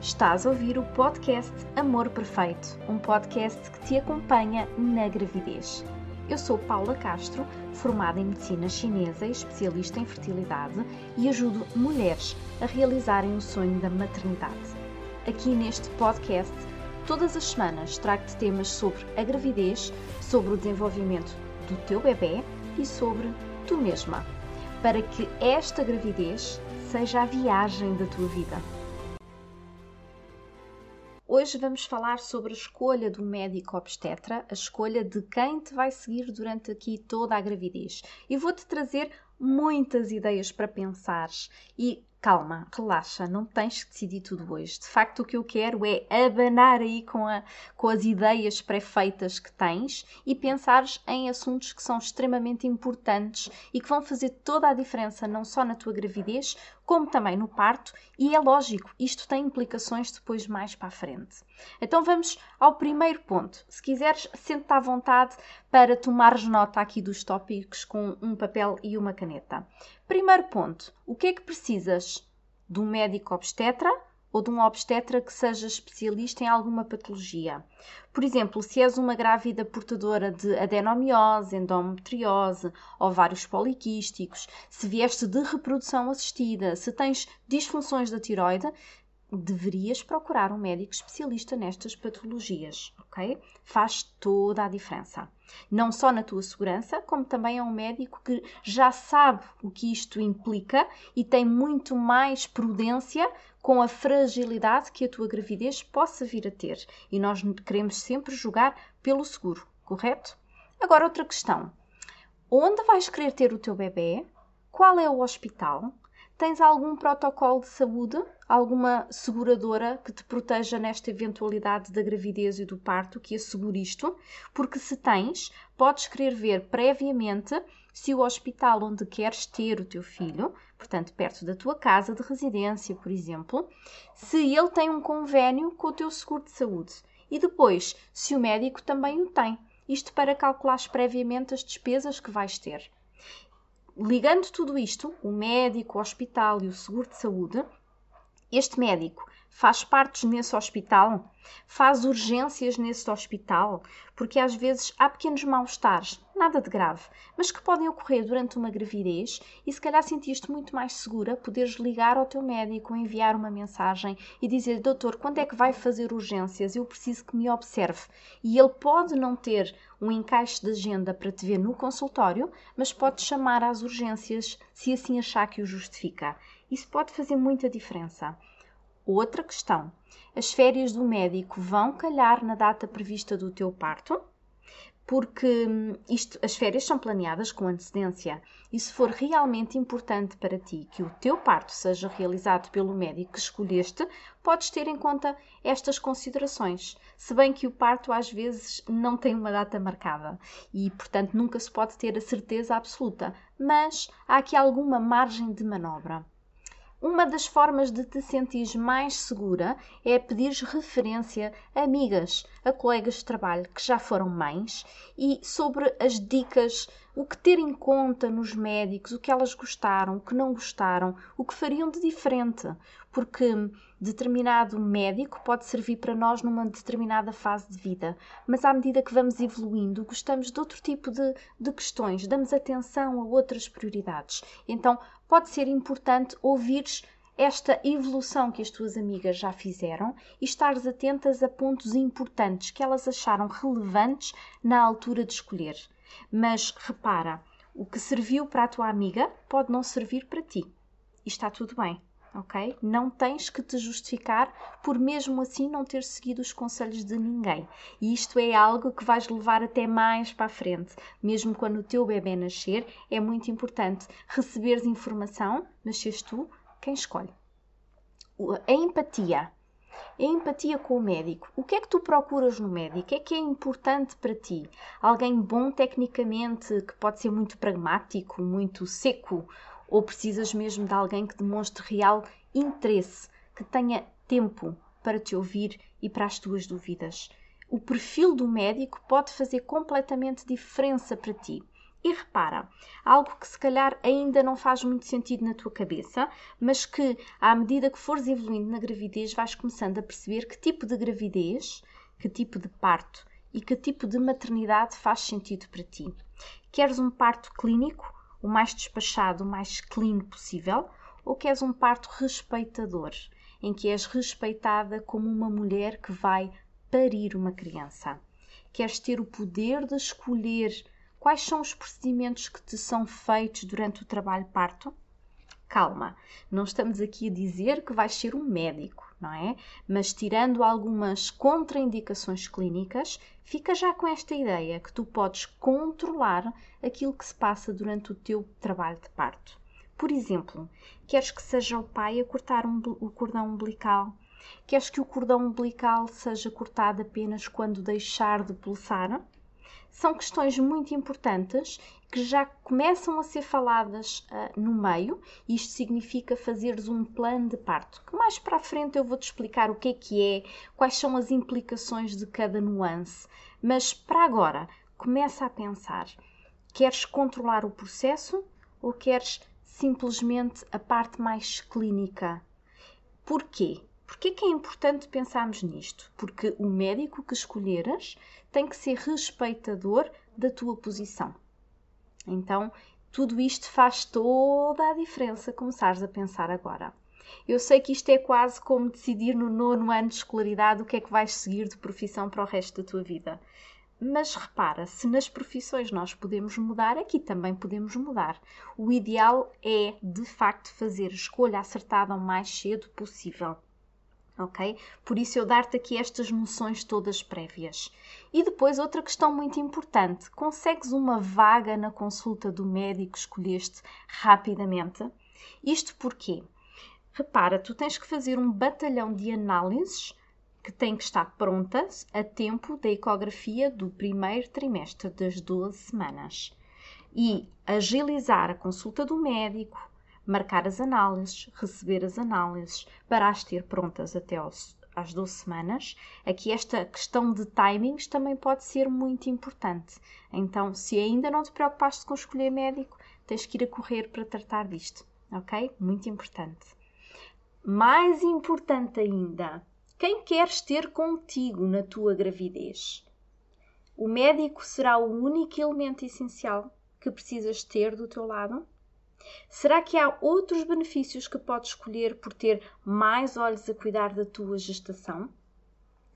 Estás a ouvir o podcast Amor Perfeito, um podcast que te acompanha na gravidez. Eu sou Paula Castro, formada em medicina chinesa e especialista em fertilidade e ajudo mulheres a realizarem o sonho da maternidade. Aqui neste podcast, todas as semanas trago-te temas sobre a gravidez, sobre o desenvolvimento do teu bebê e sobre tu mesma, para que esta gravidez seja a viagem da tua vida. Hoje vamos falar sobre a escolha do médico obstetra, a escolha de quem te vai seguir durante aqui toda a gravidez. E vou-te trazer muitas ideias para pensares e calma, relaxa, não tens que decidir tudo hoje. De facto, o que eu quero é abanar aí com, a, com as ideias pré-feitas que tens e pensares em assuntos que são extremamente importantes e que vão fazer toda a diferença, não só na tua gravidez, como também no parto, e é lógico, isto tem implicações depois mais para a frente. Então vamos ao primeiro ponto. Se quiseres, sente-te à vontade para tomares nota aqui dos tópicos com um papel e uma caneta. Primeiro ponto: o que é que precisas? De um médico obstetra ou de um obstetra que seja especialista em alguma patologia. Por exemplo, se és uma grávida portadora de adenomiose, endometriose, ovários poliquísticos, se vieste de reprodução assistida, se tens disfunções da tiroide, deverias procurar um médico especialista nestas patologias, ok? Faz toda a diferença. Não só na tua segurança, como também é um médico que já sabe o que isto implica e tem muito mais prudência com a fragilidade que a tua gravidez possa vir a ter. E nós queremos sempre jogar pelo seguro, correto? Agora, outra questão: onde vais querer ter o teu bebê? Qual é o hospital? Tens algum protocolo de saúde? Alguma seguradora que te proteja nesta eventualidade da gravidez e do parto, que assegure isto? Porque se tens, podes querer ver previamente se o hospital onde queres ter o teu filho, portanto, perto da tua casa de residência, por exemplo, se ele tem um convênio com o teu seguro de saúde. E depois, se o médico também o tem. Isto para calculares previamente as despesas que vais ter ligando tudo isto, o médico, o hospital e o seguro de saúde, este médico faz partes nesse hospital, faz urgências nesse hospital, porque às vezes há pequenos mal-estares, nada de grave, mas que podem ocorrer durante uma gravidez e se calhar sentiste muito mais segura poderes ligar ao teu médico, enviar uma mensagem e dizer: Doutor, quando é que vai fazer urgências? Eu preciso que me observe. E ele pode não ter um encaixe de agenda para te ver no consultório, mas pode chamar às urgências se assim achar que o justifica. Isso pode fazer muita diferença. Outra questão: as férias do médico vão calhar na data prevista do teu parto? Porque hum, isto, as férias são planeadas com antecedência e se for realmente importante para ti que o teu parto seja realizado pelo médico que escolheste, podes ter em conta estas considerações. Se bem que o parto às vezes não tem uma data marcada e, portanto, nunca se pode ter a certeza absoluta, mas há aqui alguma margem de manobra. Uma das formas de te sentir mais segura é pedir referência a amigas, a colegas de trabalho que já foram mães e sobre as dicas, o que ter em conta nos médicos, o que elas gostaram, o que não gostaram, o que fariam de diferente, porque determinado médico pode servir para nós numa determinada fase de vida, mas à medida que vamos evoluindo, gostamos de outro tipo de, de questões, damos atenção a outras prioridades. Então, pode ser importante ouvires esta evolução que as tuas amigas já fizeram e estares atentas a pontos importantes que elas acharam relevantes na altura de escolher. Mas repara, o que serviu para a tua amiga pode não servir para ti. E está tudo bem ok? Não tens que te justificar por mesmo assim não ter seguido os conselhos de ninguém. E isto é algo que vais levar até mais para a frente. Mesmo quando o teu bebê nascer, é muito importante receberes informação, mas seres tu quem escolhe. A empatia. A empatia com o médico. O que é que tu procuras no médico? O que é que é importante para ti? Alguém bom tecnicamente, que pode ser muito pragmático, muito seco, ou precisas mesmo de alguém que demonstre real interesse, que tenha tempo para te ouvir e para as tuas dúvidas? O perfil do médico pode fazer completamente diferença para ti. E repara, algo que se calhar ainda não faz muito sentido na tua cabeça, mas que à medida que fores evoluindo na gravidez vais começando a perceber que tipo de gravidez, que tipo de parto e que tipo de maternidade faz sentido para ti. Queres um parto clínico, o mais despachado, o mais clean possível, ou queres um parto respeitador, em que és respeitada como uma mulher que vai parir uma criança? Queres ter o poder de escolher Quais são os procedimentos que te são feitos durante o trabalho parto? Calma, não estamos aqui a dizer que vais ser um médico, não é? Mas tirando algumas contraindicações clínicas, fica já com esta ideia que tu podes controlar aquilo que se passa durante o teu trabalho de parto. Por exemplo, queres que seja o pai a cortar um, o cordão umbilical? Queres que o cordão umbilical seja cortado apenas quando deixar de pulsar? São questões muito importantes que já começam a ser faladas uh, no meio. Isto significa fazeres um plano de parto, que mais para a frente eu vou-te explicar o que é que é, quais são as implicações de cada nuance. Mas para agora, começa a pensar: queres controlar o processo ou queres simplesmente a parte mais clínica? Porquê? Porquê que é importante pensarmos nisto? Porque o médico que escolheras tem que ser respeitador da tua posição. Então, tudo isto faz toda a diferença começares a pensar agora. Eu sei que isto é quase como decidir no nono ano de escolaridade o que é que vais seguir de profissão para o resto da tua vida. Mas repara, se nas profissões nós podemos mudar, aqui também podemos mudar. O ideal é, de facto, fazer a escolha acertada o mais cedo possível ok? Por isso eu dar-te aqui estas noções todas prévias. E depois outra questão muito importante: consegues uma vaga na consulta do médico que escolheste rapidamente? Isto porquê? Repara, tu tens que fazer um batalhão de análises que tem que estar prontas a tempo da ecografia do primeiro trimestre das 12 semanas. E agilizar a consulta do médico, marcar as análises, receber as análises, para as ter prontas até aos, às 12 semanas. Aqui esta questão de timings também pode ser muito importante. Então, se ainda não te preocupaste com escolher médico, tens que ir a correr para tratar disto, ok? Muito importante. Mais importante ainda, quem queres ter contigo na tua gravidez? O médico será o único elemento essencial que precisas ter do teu lado? Será que há outros benefícios que podes escolher por ter mais olhos a cuidar da tua gestação?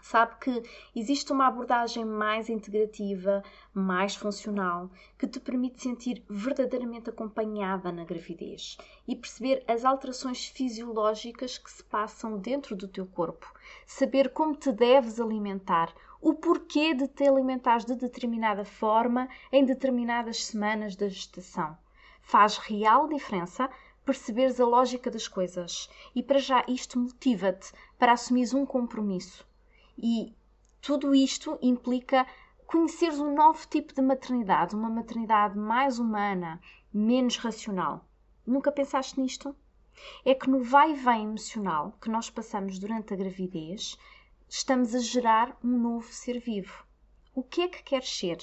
Sabe que existe uma abordagem mais integrativa, mais funcional, que te permite sentir verdadeiramente acompanhada na gravidez e perceber as alterações fisiológicas que se passam dentro do teu corpo, saber como te deves alimentar, o porquê de te alimentares de determinada forma em determinadas semanas da gestação faz real diferença perceberes a lógica das coisas. E para já isto motiva-te para assumires um compromisso. E tudo isto implica conheceres um novo tipo de maternidade, uma maternidade mais humana, menos racional. Nunca pensaste nisto? É que no vai e vem emocional que nós passamos durante a gravidez, estamos a gerar um novo ser vivo. O que é que queres ser?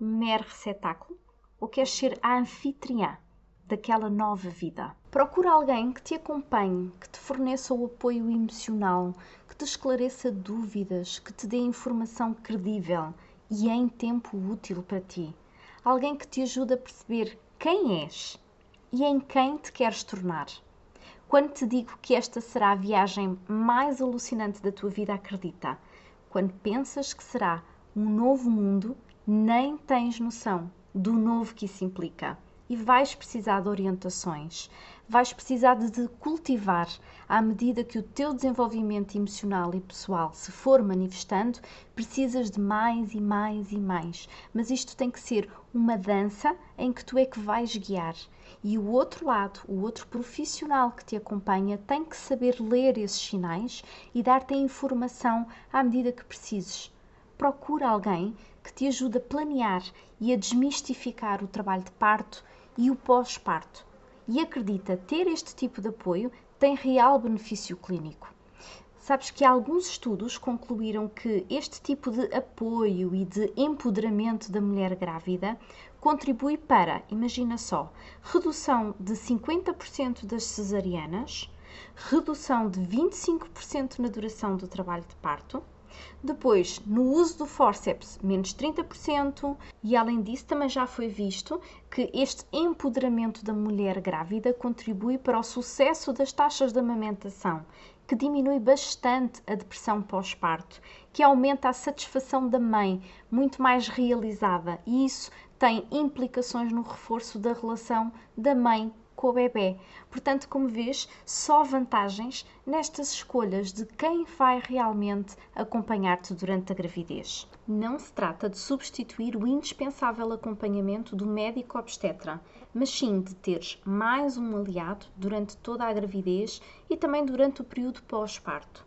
Um mero receptáculo? Ou queres ser a anfitriã? Daquela nova vida. Procura alguém que te acompanhe, que te forneça o apoio emocional, que te esclareça dúvidas, que te dê informação credível e em tempo útil para ti. Alguém que te ajude a perceber quem és e em quem te queres tornar. Quando te digo que esta será a viagem mais alucinante da tua vida, acredita. Quando pensas que será um novo mundo, nem tens noção do novo que isso implica e vais precisar de orientações, vais precisar de cultivar à medida que o teu desenvolvimento emocional e pessoal se for manifestando, precisas de mais e mais e mais. Mas isto tem que ser uma dança em que tu é que vais guiar. E o outro lado, o outro profissional que te acompanha, tem que saber ler esses sinais e dar-te a informação à medida que precises. Procura alguém que te ajude a planear e a desmistificar o trabalho de parto e o pós-parto. E acredita ter este tipo de apoio tem real benefício clínico. Sabes que alguns estudos concluíram que este tipo de apoio e de empoderamento da mulher grávida contribui para, imagina só, redução de 50% das cesarianas, redução de 25% na duração do trabalho de parto, depois, no uso do forceps, menos 30%, e além disso, também já foi visto que este empoderamento da mulher grávida contribui para o sucesso das taxas de amamentação, que diminui bastante a depressão pós-parto, que aumenta a satisfação da mãe, muito mais realizada, e isso tem implicações no reforço da relação da mãe com o bebê. Portanto, como vês, só vantagens nestas escolhas de quem vai realmente acompanhar-te durante a gravidez. Não se trata de substituir o indispensável acompanhamento do médico obstetra, mas sim de teres mais um aliado durante toda a gravidez e também durante o período pós-parto.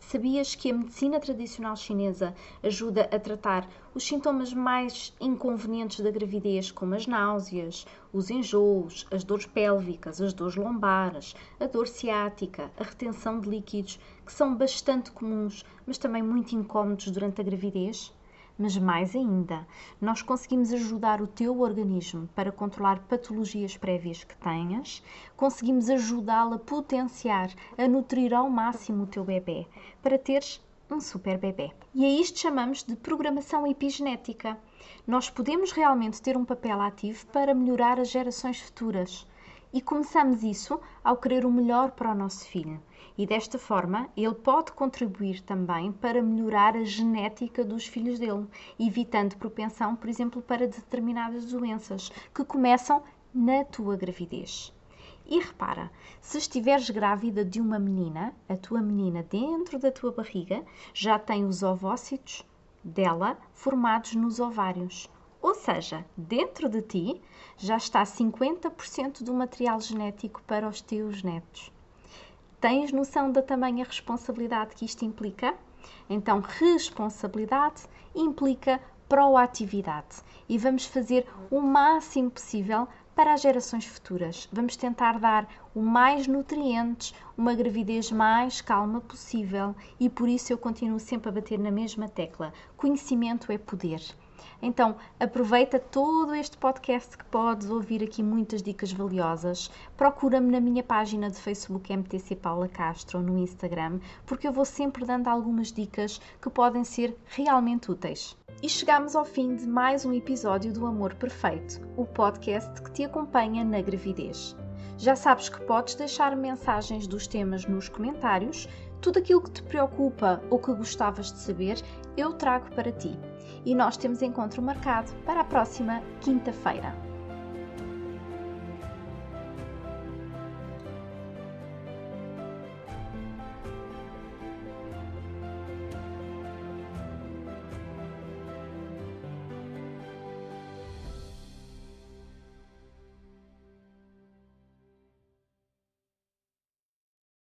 Sabias que a medicina tradicional chinesa ajuda a tratar os sintomas mais inconvenientes da gravidez, como as náuseas, os enjoos, as dores pélvicas, as dores lombares, a dor ciática, a retenção de líquidos, que são bastante comuns, mas também muito incómodos durante a gravidez? Mas mais ainda, nós conseguimos ajudar o teu organismo para controlar patologias prévias que tenhas, conseguimos ajudá-lo a potenciar, a nutrir ao máximo o teu bebê, para teres um super bebê. E a isto chamamos de programação epigenética. Nós podemos realmente ter um papel ativo para melhorar as gerações futuras. E começamos isso ao querer o melhor para o nosso filho e desta forma ele pode contribuir também para melhorar a genética dos filhos dele, evitando propensão, por exemplo, para determinadas doenças que começam na tua gravidez. E repara, se estiveres grávida de uma menina, a tua menina dentro da tua barriga já tem os ovócitos dela formados nos ovários. Ou seja, dentro de ti já está 50% do material genético para os teus netos. Tens noção da tamanha responsabilidade que isto implica? Então, responsabilidade implica proatividade e vamos fazer o máximo possível para as gerações futuras. Vamos tentar dar o mais nutrientes, uma gravidez mais calma possível e por isso eu continuo sempre a bater na mesma tecla: conhecimento é poder. Então, aproveita todo este podcast que podes ouvir aqui muitas dicas valiosas. Procura-me na minha página de Facebook MTC Paula Castro no Instagram, porque eu vou sempre dando algumas dicas que podem ser realmente úteis. E chegamos ao fim de mais um episódio do Amor Perfeito, o podcast que te acompanha na gravidez. Já sabes que podes deixar mensagens dos temas nos comentários. Tudo aquilo que te preocupa ou que gostavas de saber, eu trago para ti e nós temos encontro marcado para a próxima quinta-feira.